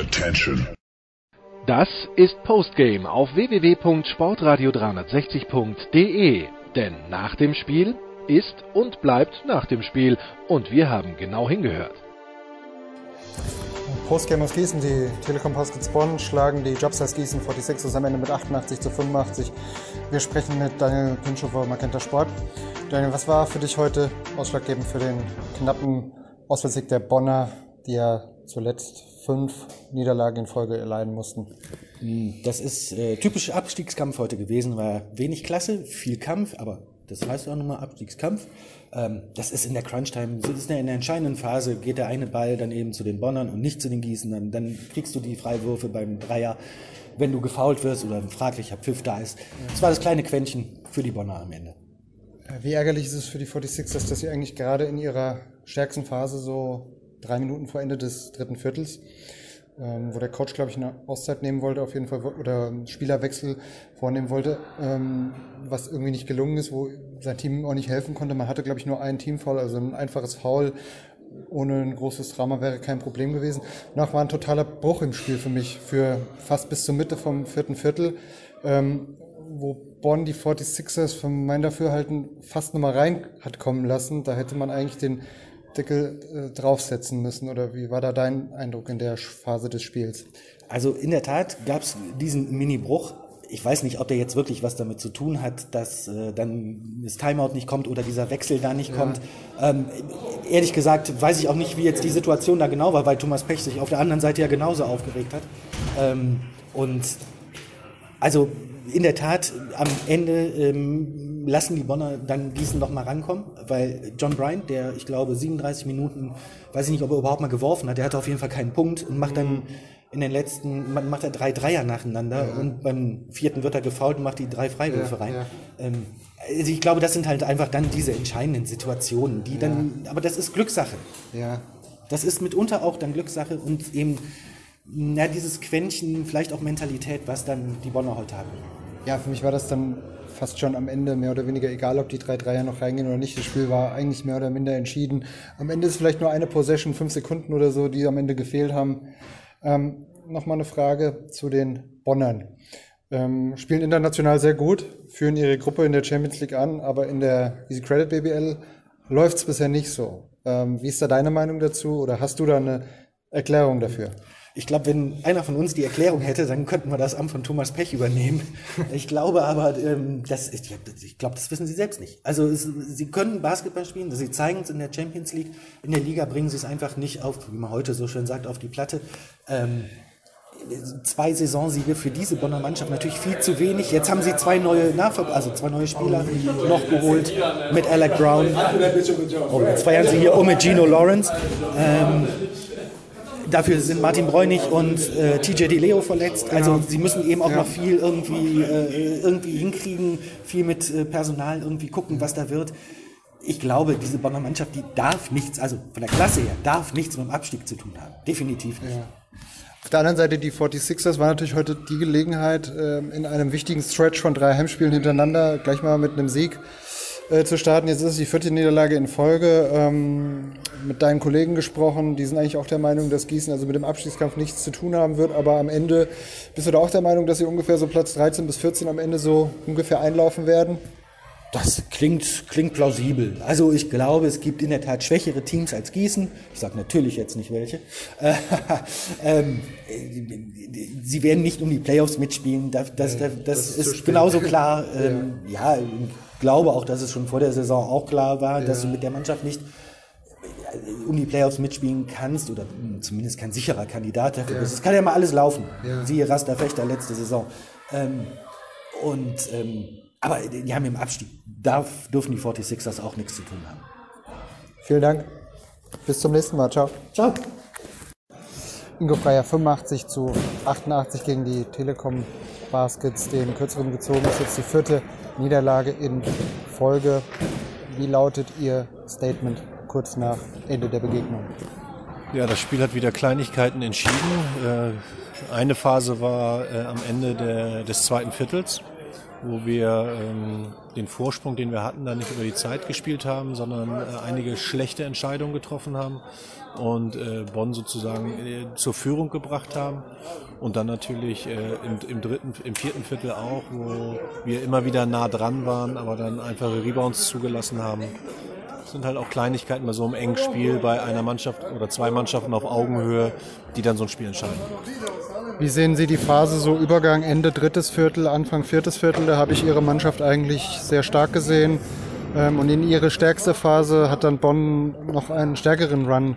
Attention. Das ist Postgame auf www.sportradio360.de. Denn nach dem Spiel ist und bleibt nach dem Spiel. Und wir haben genau hingehört. Postgame aus Gießen, die Telekom Hoskins Bonn schlagen die Jobstars Gießen 46 am Ende mit 88 zu 85. Wir sprechen mit Daniel Pinschofer, Magenta Sport. Daniel, was war für dich heute ausschlaggebend für den knappen Auswärtssieg der Bonner, die ja zuletzt fünf Niederlagen in Folge erleiden mussten? Das ist äh, typisch Abstiegskampf heute gewesen, war wenig Klasse, viel Kampf, aber das heißt auch nochmal Abstiegskampf. Ähm, das ist in der Crunch-Time, das ist in der entscheidenden Phase, geht der eine Ball dann eben zu den Bonnern und nicht zu den Gießenern. Dann kriegst du die Freiwürfe beim Dreier, wenn du gefault wirst oder ein fraglicher Pfiff da ist. Das war das kleine Quäntchen für die Bonner am Ende. Wie ärgerlich ist es für die 46ers, dass sie eigentlich gerade in ihrer stärksten Phase so drei Minuten vor Ende des dritten Viertels, ähm, wo der Coach, glaube ich, eine Auszeit nehmen wollte, auf jeden Fall, oder Spielerwechsel vornehmen wollte, ähm, was irgendwie nicht gelungen ist, wo sein Team auch nicht helfen konnte. Man hatte, glaube ich, nur einen Teamfoul, also ein einfaches Foul ohne ein großes Drama wäre kein Problem gewesen. Danach war ein totaler Bruch im Spiel für mich, für fast bis zur Mitte vom vierten Viertel, ähm, wo Bonn die 46ers von meinem Dafürhalten fast nochmal rein hat kommen lassen. Da hätte man eigentlich den Deckel äh, draufsetzen müssen. Oder wie war da dein Eindruck in der Phase des Spiels? Also in der Tat gab es diesen Mini-Bruch. Ich weiß nicht, ob der jetzt wirklich was damit zu tun hat, dass äh, dann das Timeout nicht kommt oder dieser Wechsel da nicht ja. kommt. Ähm, ehrlich gesagt weiß ich auch nicht, wie jetzt die Situation da genau war, weil Thomas Pech sich auf der anderen Seite ja genauso aufgeregt hat. Ähm, und also in der Tat, am Ende ähm, lassen die Bonner dann Gießen noch mal rankommen, weil John Bryant, der ich glaube 37 Minuten, weiß ich nicht, ob er überhaupt mal geworfen hat, der hatte auf jeden Fall keinen Punkt und macht dann in den letzten, macht er drei Dreier nacheinander ja. und beim vierten wird er gefault und macht die drei Freiwürfe ja, rein. Ja. Ähm, also ich glaube, das sind halt einfach dann diese entscheidenden Situationen, die dann, aber das ist Glückssache. Ja. Das ist mitunter auch dann Glückssache und eben na, dieses Quäntchen, vielleicht auch Mentalität, was dann die Bonner heute haben. Ja, für mich war das dann fast schon am Ende mehr oder weniger egal, ob die drei Dreier noch reingehen oder nicht. Das Spiel war eigentlich mehr oder minder entschieden. Am Ende ist vielleicht nur eine Possession, fünf Sekunden oder so, die am Ende gefehlt haben. Ähm, Nochmal eine Frage zu den Bonnern. Ähm, spielen international sehr gut, führen ihre Gruppe in der Champions League an, aber in der Easy Credit BBL läuft es bisher nicht so. Ähm, wie ist da deine Meinung dazu oder hast du da eine Erklärung dafür? Ich glaube, wenn einer von uns die Erklärung hätte, dann könnten wir das Amt von Thomas Pech übernehmen. Ich glaube aber, ähm, das, ich, ich glaube, das wissen sie selbst nicht. Also es, sie können Basketball spielen, sie zeigen es in der Champions League. In der Liga bringen sie es einfach nicht auf, wie man heute so schön sagt, auf die Platte. Ähm, zwei Saisonsiege für diese Bonner Mannschaft natürlich viel zu wenig. Jetzt haben sie zwei neue Nachver also zwei neue Spieler noch geholt mit Alec Brown. Oh, jetzt feiern sie hier um mit Gino Lawrence. Ähm, Dafür sind Martin Bräunig und äh, TJ Di Leo verletzt. Also genau. sie müssen eben auch ja. noch viel irgendwie, äh, irgendwie hinkriegen, viel mit äh, Personal irgendwie gucken, was da wird. Ich glaube, diese Bonner Mannschaft, die darf nichts, also von der Klasse her, darf nichts mit dem Abstieg zu tun haben. Definitiv nicht. Ja. Auf der anderen Seite, die 46ers war natürlich heute die Gelegenheit, ähm, in einem wichtigen Stretch von drei Heimspielen hintereinander gleich mal mit einem Sieg äh, zu starten. Jetzt ist es die vierte Niederlage in Folge. Ähm, mit deinen Kollegen gesprochen, die sind eigentlich auch der Meinung, dass Gießen also mit dem Abstiegskampf nichts zu tun haben wird. Aber am Ende bist du da auch der Meinung, dass sie ungefähr so Platz 13 bis 14 am Ende so ungefähr einlaufen werden? Das klingt, klingt plausibel. Also ich glaube, es gibt in der Tat schwächere Teams als Gießen. Ich sage natürlich jetzt nicht welche. ähm, sie werden nicht um die Playoffs mitspielen. Das, das, das, das ist, ist genauso klar. Ähm, ja. ja glaube auch, dass es schon vor der Saison auch klar war, ja. dass du mit der Mannschaft nicht äh, um die Playoffs mitspielen kannst oder zumindest kein sicherer Kandidat dafür ja. bist. Es kann ja mal alles laufen. Ja. Siehe Rasta Fechter letzte Saison. Ähm, und ähm, aber die haben im Abstieg, darf, dürfen die 46ers auch nichts zu tun haben. Vielen Dank. Bis zum nächsten Mal. Ciao. Ciao. Ingo Freier 85 zu 88 gegen die Telekom Baskets, den kürzeren gezogen. Das ist jetzt die vierte Niederlage in Folge. Wie lautet Ihr Statement kurz nach Ende der Begegnung? Ja, das Spiel hat wieder Kleinigkeiten entschieden. Äh, eine Phase war äh, am Ende der, des zweiten Viertels. Wo wir ähm, den Vorsprung, den wir hatten, dann nicht über die Zeit gespielt haben, sondern äh, einige schlechte Entscheidungen getroffen haben und äh, Bonn sozusagen äh, zur Führung gebracht haben. Und dann natürlich äh, im, im dritten, im vierten Viertel auch, wo wir immer wieder nah dran waren, aber dann einfache Rebounds zugelassen haben. Das sind halt auch Kleinigkeiten bei so einem engen Spiel bei einer Mannschaft oder zwei Mannschaften auf Augenhöhe, die dann so ein Spiel entscheiden. Wie sehen Sie die Phase so Übergang Ende drittes Viertel, Anfang viertes Viertel? Da habe ich Ihre Mannschaft eigentlich sehr stark gesehen. Ähm, und in ihre stärkste Phase hat dann Bonn noch einen stärkeren Run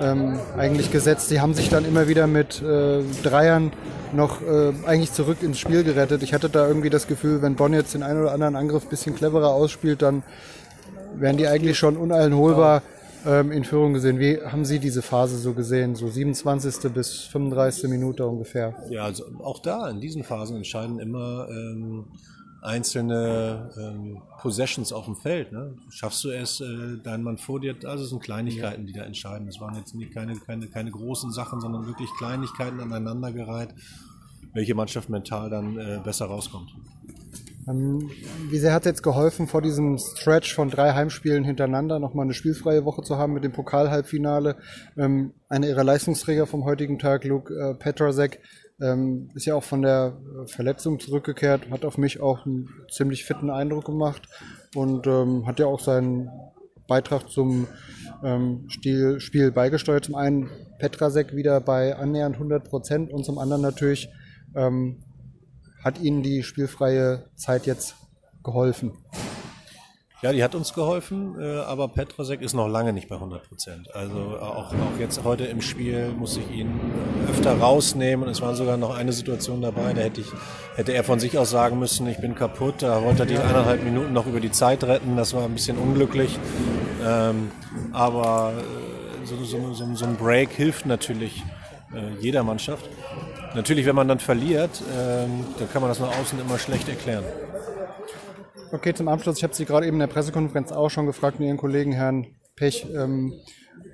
ähm, eigentlich gesetzt. Sie haben sich dann immer wieder mit äh, Dreiern noch äh, eigentlich zurück ins Spiel gerettet. Ich hatte da irgendwie das Gefühl, wenn Bonn jetzt den einen oder anderen Angriff ein bisschen cleverer ausspielt, dann wären die eigentlich schon uneinholbar ähm, in Führung gesehen. Wie haben Sie diese Phase so gesehen? So 27. bis 35. Minute ungefähr? Ja, also auch da, in diesen Phasen entscheiden immer ähm, einzelne ähm, Possessions auf dem Feld. Ne? Schaffst du es, äh, deinen Mann vor dir, also es sind Kleinigkeiten, die da entscheiden. Das waren jetzt nicht keine, keine, keine großen Sachen, sondern wirklich Kleinigkeiten aneinandergereiht, welche Mannschaft mental dann äh, besser rauskommt. Ähm, wie sehr hat es jetzt geholfen, vor diesem Stretch von drei Heimspielen hintereinander nochmal eine spielfreie Woche zu haben mit dem Pokalhalbfinale? Ähm, einer ihrer Leistungsträger vom heutigen Tag, Luke äh, Petrasek, ähm, ist ja auch von der Verletzung zurückgekehrt, hat auf mich auch einen ziemlich fitten Eindruck gemacht und hat ja auch seinen Beitrag zum Spiel beigesteuert. Zum einen Petrasek wieder bei annähernd 100 Prozent und zum anderen natürlich ähm, hat Ihnen die spielfreie Zeit jetzt geholfen? Ja, die hat uns geholfen, äh, aber Petrosek ist noch lange nicht bei 100 Prozent. Also auch, auch jetzt heute im Spiel muss ich ihn öfter rausnehmen. Es war sogar noch eine Situation dabei, da hätte, ich, hätte er von sich aus sagen müssen, ich bin kaputt. Da wollte er die eineinhalb Minuten noch über die Zeit retten. Das war ein bisschen unglücklich. Ähm, aber äh, so, so, so, so ein Break hilft natürlich äh, jeder Mannschaft. Natürlich, wenn man dann verliert, ähm, dann kann man das nach außen immer schlecht erklären. Okay, zum Abschluss, ich habe Sie gerade eben in der Pressekonferenz auch schon gefragt mit Ihren Kollegen, Herrn Pech. Ähm,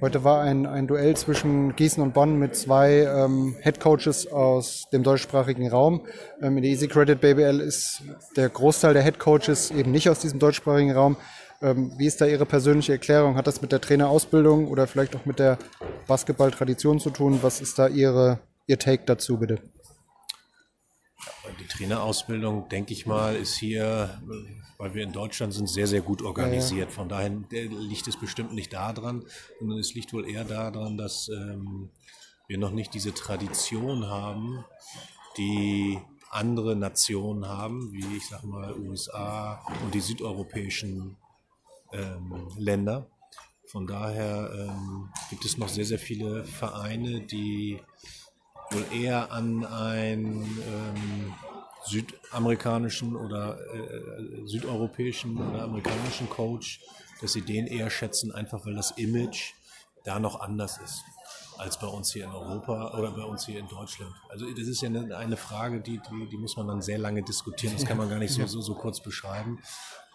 heute war ein, ein Duell zwischen Gießen und Bonn mit zwei ähm, Headcoaches aus dem deutschsprachigen Raum. Ähm, in der Easy Credit BBL ist der Großteil der Headcoaches eben nicht aus diesem deutschsprachigen Raum. Ähm, wie ist da Ihre persönliche Erklärung? Hat das mit der Trainerausbildung oder vielleicht auch mit der Basketballtradition zu tun? Was ist da Ihre Ihr Take dazu, bitte. Die Trainerausbildung, denke ich mal, ist hier, weil wir in Deutschland sind, sehr, sehr gut organisiert. Ja, ja. Von daher liegt es bestimmt nicht daran, sondern es liegt wohl eher daran, dass ähm, wir noch nicht diese Tradition haben, die andere Nationen haben, wie ich sag mal USA und die südeuropäischen ähm, Länder. Von daher ähm, gibt es noch sehr, sehr viele Vereine, die wohl eher an einen ähm, südamerikanischen oder äh, südeuropäischen oder amerikanischen Coach, dass sie den eher schätzen, einfach weil das Image da noch anders ist als bei uns hier in Europa oder bei uns hier in Deutschland. Also das ist ja eine, eine Frage, die, die, die, muss man dann sehr lange diskutieren. Das kann man gar nicht so, so, so kurz beschreiben.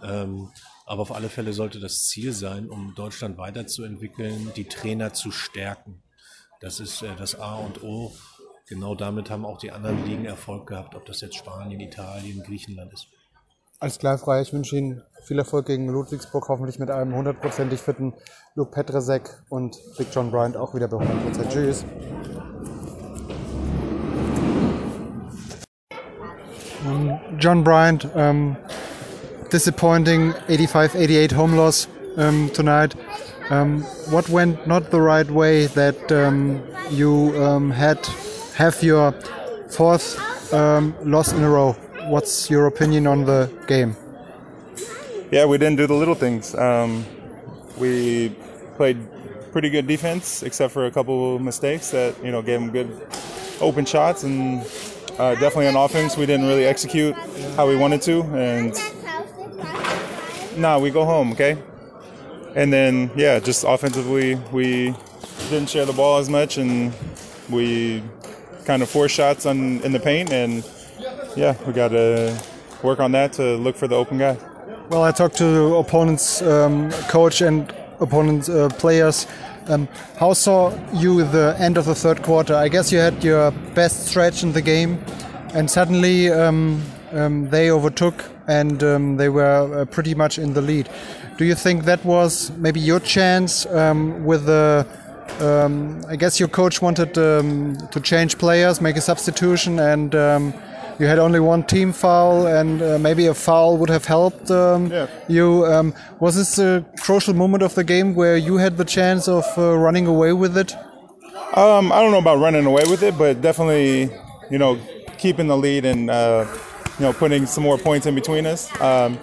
Ähm, aber auf alle Fälle sollte das Ziel sein, um Deutschland weiterzuentwickeln, die Trainer zu stärken. Das ist äh, das A und O genau damit haben auch die anderen Ligen Erfolg gehabt, ob das jetzt Spanien, Italien, Griechenland ist. Alles klar, frei. Ich wünsche Ihnen viel Erfolg gegen Ludwigsburg, hoffentlich mit einem hundertprozentig fitten Luke Petrasek und Big John Bryant auch wieder bei 100%. Tschüss. Um, John Bryant, um, disappointing 85-88 home loss um, tonight. what went not the right way that you had have your fourth um, loss in a row. What's your opinion on the game? Yeah, we didn't do the little things. Um, we played pretty good defense, except for a couple mistakes that you know gave them good open shots, and uh, definitely on offense we didn't really execute how we wanted to. And nah, we go home, okay. And then yeah, just offensively we didn't share the ball as much, and we kind of four shots on in the paint, and yeah, we got to work on that to look for the open guy. Well, I talked to opponents' um, coach and opponent uh, players. Um, how saw you the end of the third quarter? I guess you had your best stretch in the game, and suddenly um, um, they overtook and um, they were uh, pretty much in the lead. Do you think that was maybe your chance um, with the? Um, I guess your coach wanted um, to change players, make a substitution, and um, you had only one team foul, and uh, maybe a foul would have helped um, Yeah. you. Um, was this a crucial moment of the game where you had the chance of uh, running away with it? Um, I don't know about running away with it, but definitely, you know, keeping the lead and uh, you know putting some more points in between us. Um,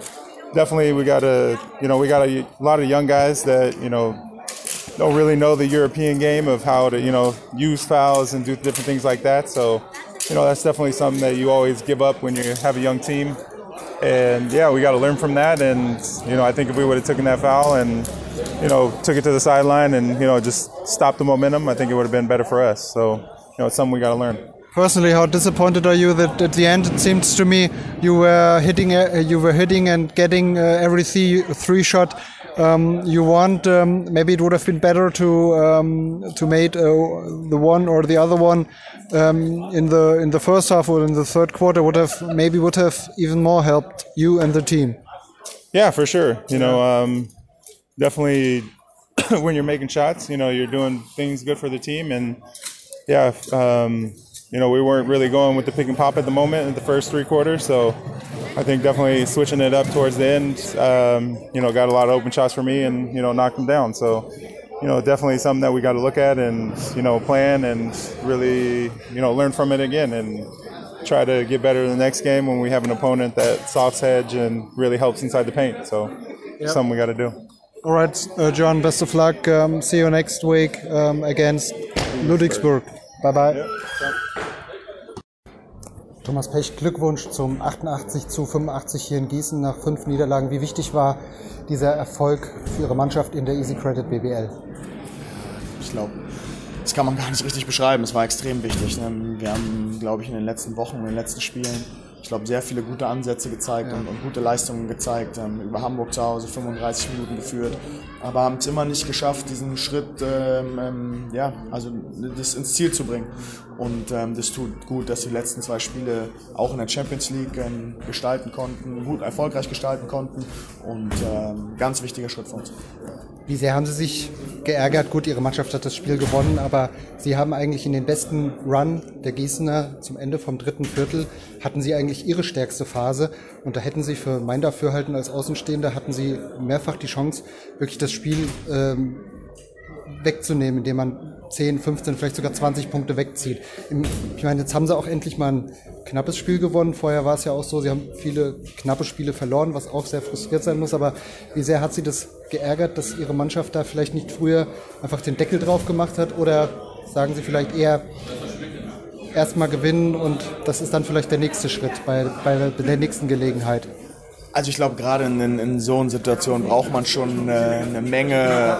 definitely, we got a you know we got a, lot of young guys that you know don't really know the European game of how to you know use fouls and do different things like that. So you know that's definitely something that you always give up when you have a young team. And yeah, we got to learn from that. And you know, I think if we would have taken that foul and you know took it to the sideline and you know just stopped the momentum, I think it would have been better for us. So you know, it's something we got to learn. Personally, how disappointed are you that at the end it seems to me you were hitting, uh, you were hitting and getting uh, every three, three shot um, you want? Um, maybe it would have been better to um, to make uh, the one or the other one um, in the in the first half or in the third quarter would have maybe would have even more helped you and the team. Yeah, for sure. You know, um, definitely when you're making shots, you know, you're doing things good for the team. And yeah, um, you know, we weren't really going with the pick and pop at the moment in the first three quarters. So I think definitely switching it up towards the end, um, you know, got a lot of open shots for me and, you know, knocked them down. So, you know, definitely something that we got to look at and, you know, plan and really, you know, learn from it again and try to get better in the next game when we have an opponent that softs hedge and really helps inside the paint. So, something we got to do. All right, uh, John. Best of luck. Um, see you next week um, against Ludwigsburg. Bye bye. Thomas Pech, Glückwunsch zum 88 zu 85 hier in Gießen nach fünf Niederlagen. Wie wichtig war dieser Erfolg für Ihre Mannschaft in der Easy Credit BBL? Ich glaube, das kann man gar nicht richtig beschreiben. Es war extrem wichtig. ne? Wir haben, glaube ich, in den letzten Wochen, in den letzten Spielen, ich glaube, sehr viele gute Ansätze gezeigt und, und gute Leistungen gezeigt. Ähm, über Hamburg zu Hause 35 Minuten geführt, aber haben es immer nicht geschafft, diesen Schritt, ähm, ähm, ja, also das ins Ziel zu bringen. Und ähm, das tut gut, dass die letzten zwei Spiele auch in der Champions League ähm, gestalten konnten, gut erfolgreich gestalten konnten und ähm, ganz wichtiger Schritt für uns. Wie sehr haben Sie sich geärgert? Gut, Ihre Mannschaft hat das Spiel gewonnen, aber Sie haben eigentlich in den besten Run der Gießener zum Ende vom dritten Viertel, hatten Sie eigentlich Ihre stärkste Phase und da hätten Sie für mein Dafürhalten als Außenstehender, hatten Sie mehrfach die Chance, wirklich das Spiel ähm, wegzunehmen, indem man 10, 15, vielleicht sogar 20 Punkte wegzieht. Ich meine, jetzt haben sie auch endlich mal ein knappes Spiel gewonnen. Vorher war es ja auch so, sie haben viele knappe Spiele verloren, was auch sehr frustriert sein muss. Aber wie sehr hat sie das geärgert, dass ihre Mannschaft da vielleicht nicht früher einfach den Deckel drauf gemacht hat? Oder sagen sie vielleicht eher erstmal gewinnen und das ist dann vielleicht der nächste Schritt bei, bei der nächsten Gelegenheit? Also ich glaube, gerade in, in so einer Situation braucht man schon äh, eine Menge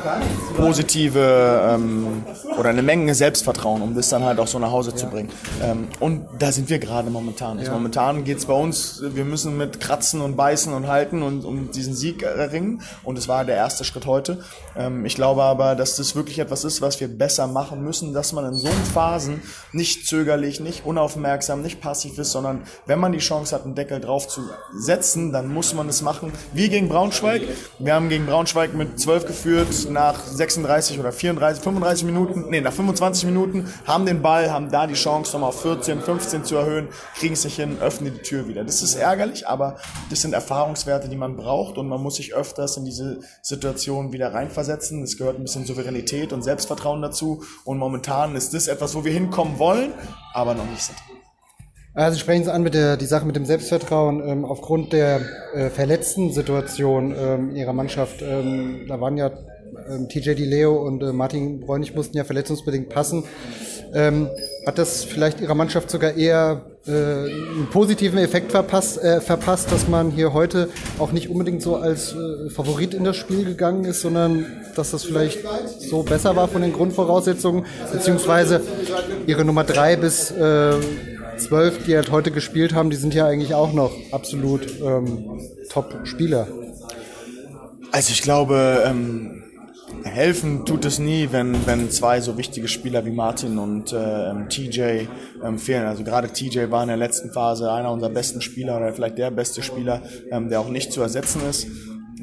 positive ähm, oder eine Menge Selbstvertrauen, um das dann halt auch so nach Hause zu bringen. Ähm, und da sind wir gerade momentan. Also momentan geht es bei uns, wir müssen mit Kratzen und Beißen und Halten und um diesen Sieg erringen. Und es war der erste Schritt heute. Ähm, ich glaube aber, dass das wirklich etwas ist, was wir besser machen müssen, dass man in so Phasen nicht zögerlich, nicht unaufmerksam, nicht passiv ist, sondern wenn man die Chance hat, einen Deckel drauf zu setzen, dann muss man es machen. Wie gegen Braunschweig. Wir haben gegen Braunschweig mit 12 geführt nach 36 oder 34, 35 Minuten, nee, nach 25 Minuten, haben den Ball, haben da die Chance, nochmal auf 14, 15 zu erhöhen, kriegen es nicht hin, öffnen die Tür wieder. Das ist ärgerlich, aber das sind Erfahrungswerte, die man braucht und man muss sich öfters in diese Situation wieder reinversetzen. Es gehört ein bisschen Souveränität und Selbstvertrauen dazu und momentan ist das etwas, wo wir hinkommen wollen, aber noch nicht sind. Also sprechen Sie an mit der die Sache mit dem Selbstvertrauen ähm, aufgrund der äh, verletzten Situation ähm, Ihrer Mannschaft. Ähm, da waren ja ähm, TJ Di Leo und äh, Martin Bräunig mussten ja verletzungsbedingt passen. Ähm, hat das vielleicht Ihrer Mannschaft sogar eher äh, einen positiven Effekt verpasst, äh, verpasst, dass man hier heute auch nicht unbedingt so als äh, Favorit in das Spiel gegangen ist, sondern dass das vielleicht so besser war von den Grundvoraussetzungen, beziehungsweise Ihre Nummer drei bis äh, zwölf, die halt heute gespielt haben, die sind ja eigentlich auch noch absolut ähm, Top-Spieler. Also ich glaube, ähm, helfen tut es nie, wenn, wenn zwei so wichtige Spieler wie Martin und äh, TJ ähm, fehlen. Also gerade TJ war in der letzten Phase einer unserer besten Spieler oder vielleicht der beste Spieler, ähm, der auch nicht zu ersetzen ist.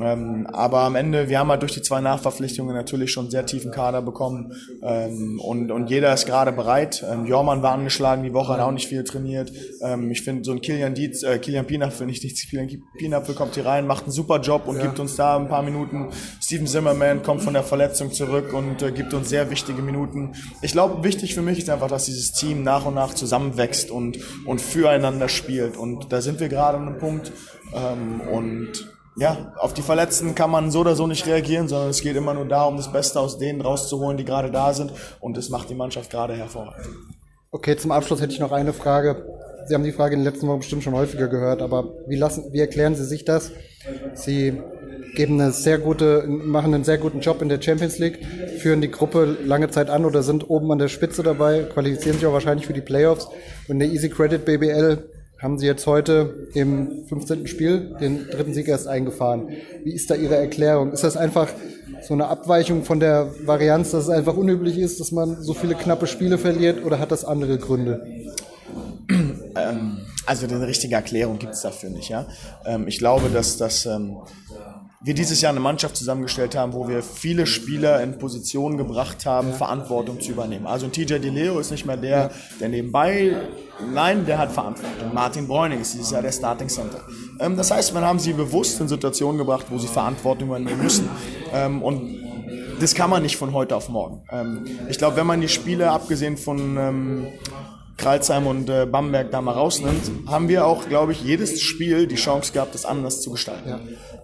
Ähm, aber am Ende, wir haben halt durch die zwei Nachverpflichtungen natürlich schon einen sehr tiefen Kader bekommen ähm, und, und jeder ist gerade bereit. Ähm, Jormann war angeschlagen, die Woche hat auch nicht viel trainiert. Ähm, ich finde, so ein Kilian Dietz, äh, Kilian Pienapfel, nicht Dietz, Kilian Pienapfel kommt hier rein, macht einen super Job und ja. gibt uns da ein paar Minuten. Steven Zimmerman kommt von der Verletzung zurück und äh, gibt uns sehr wichtige Minuten. Ich glaube, wichtig für mich ist einfach, dass dieses Team nach und nach zusammenwächst und, und füreinander spielt. Und da sind wir gerade an einem Punkt. Ähm, und ja, auf die Verletzten kann man so oder so nicht reagieren, sondern es geht immer nur darum, das Beste aus denen rauszuholen, die gerade da sind. Und das macht die Mannschaft gerade hervorragend. Okay, zum Abschluss hätte ich noch eine Frage. Sie haben die Frage in den letzten Wochen bestimmt schon häufiger gehört, aber wie lassen, wie erklären Sie sich das? Sie geben eine sehr gute, machen einen sehr guten Job in der Champions League, führen die Gruppe lange Zeit an oder sind oben an der Spitze dabei, qualifizieren sich auch wahrscheinlich für die Playoffs. Und in der Easy Credit BBL haben Sie jetzt heute im 15. Spiel den dritten Sieg erst eingefahren. Wie ist da Ihre Erklärung? Ist das einfach so eine Abweichung von der Varianz, dass es einfach unüblich ist, dass man so viele knappe Spiele verliert oder hat das andere Gründe? Ähm, also eine richtige Erklärung gibt es dafür nicht. Ja? Ähm, ich glaube, dass das ähm, wir dieses Jahr eine Mannschaft zusammengestellt haben, wo wir viele Spieler in Positionen gebracht haben. Verantwortung zu übernehmen. Also TJ DeLeo ist nicht mehr der, der nebenbei, nein, der hat Verantwortung. Martin Bräuning ist dieses Jahr der Starting Center. Ähm, das heißt, wir haben sie bewusst in Situationen gebracht, wo sie Verantwortung übernehmen müssen. Ähm, und das kann man nicht von heute auf morgen. Ähm, ich glaube, wenn man die Spiele, abgesehen von Kralsheim und äh, Bamberg da mal rausnimmt, haben wir auch, glaube ich, jedes Spiel die Chance gehabt, das anders zu gestalten. Ja.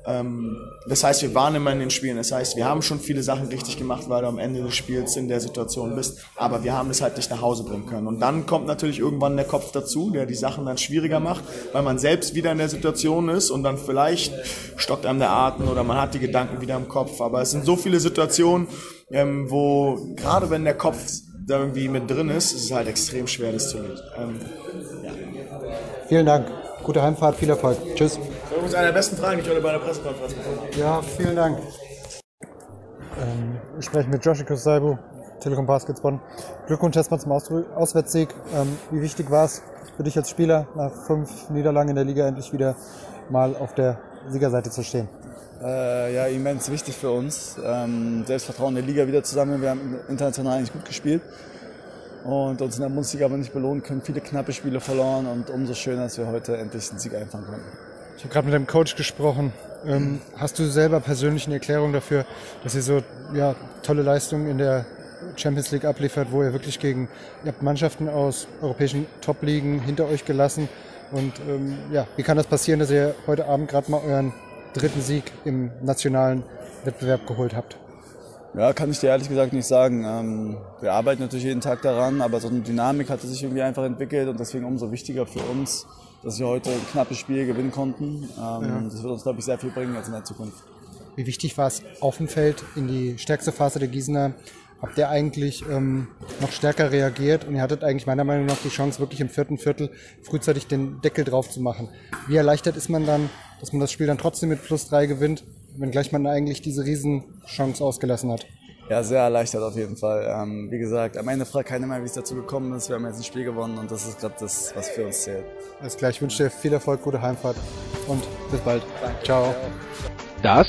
Ähm, das heißt, wir waren immer in den Spielen. Das heißt, wir haben schon viele Sachen richtig gemacht, weil du am Ende des Spiels in der Situation bist. Aber wir haben es halt nicht nach Hause bringen können. Und dann kommt natürlich irgendwann der Kopf dazu, der die Sachen dann schwieriger macht, weil man selbst wieder in der Situation ist und dann vielleicht stockt einem der Atem oder man hat die Gedanken wieder im Kopf. Aber es sind so viele Situationen, ähm, wo gerade wenn der Kopf da irgendwie mit drin ist, ist es halt extrem schwer, das zu lösen. Ähm, ja. Vielen Dank. Gute Heimfahrt, viel Erfolg. Tschüss. Das war übrigens eine der besten Fragen, die ich heute bei der Pressekonferenz bekommen habe. Ja, vielen Dank. Ähm, ich spreche mit Joshi Kosaibu, Telekom Baskets Bonn. Glückwunsch erstmal zum Aus Auswärtssieg. Ähm, wie wichtig war es für dich als Spieler, nach fünf Niederlagen in der Liga endlich wieder mal auf der Siegerseite zu stehen? Äh, ja, immens wichtig für uns. Ähm, Selbstvertrauen in der Liga wieder zusammen. Wir haben international eigentlich gut gespielt und uns in der Bundesliga aber nicht belohnen können. Viele knappe Spiele verloren und umso schöner, dass wir heute endlich den Sieg einfahren konnten. Ich habe gerade mit dem Coach gesprochen. Ähm, hast du selber persönlich eine Erklärung dafür, dass ihr so ja, tolle Leistungen in der Champions League abliefert, wo ihr wirklich gegen ihr habt Mannschaften aus europäischen Top-Ligen hinter euch gelassen und ähm, ja, wie kann das passieren, dass ihr heute Abend gerade mal euren dritten Sieg im nationalen Wettbewerb geholt habt? Ja, kann ich dir ehrlich gesagt nicht sagen. Ähm, wir arbeiten natürlich jeden Tag daran, aber so eine Dynamik hat sich irgendwie einfach entwickelt und deswegen umso wichtiger für uns, dass wir heute ein knappes Spiel gewinnen konnten. Ähm, ja. Das wird uns, glaube ich, sehr viel bringen jetzt in der Zukunft. Wie wichtig war es auf dem Feld in die stärkste Phase der Gießener? Habt ihr eigentlich ähm, noch stärker reagiert und ihr hattet eigentlich meiner Meinung nach die Chance, wirklich im vierten Viertel frühzeitig den Deckel drauf zu machen. Wie erleichtert ist man dann, dass man das Spiel dann trotzdem mit plus drei gewinnt, wenngleich man eigentlich diese Riesenchance ausgelassen hat? Ja, sehr erleichtert auf jeden Fall. Ähm, wie gesagt, am Ende fragt keiner mehr, wie es dazu gekommen ist. Wir haben jetzt ein Spiel gewonnen und das ist gerade das, was für uns zählt. Alles klar, ich wünsche dir viel Erfolg, gute Heimfahrt und bis bald. Danke. Ciao. Das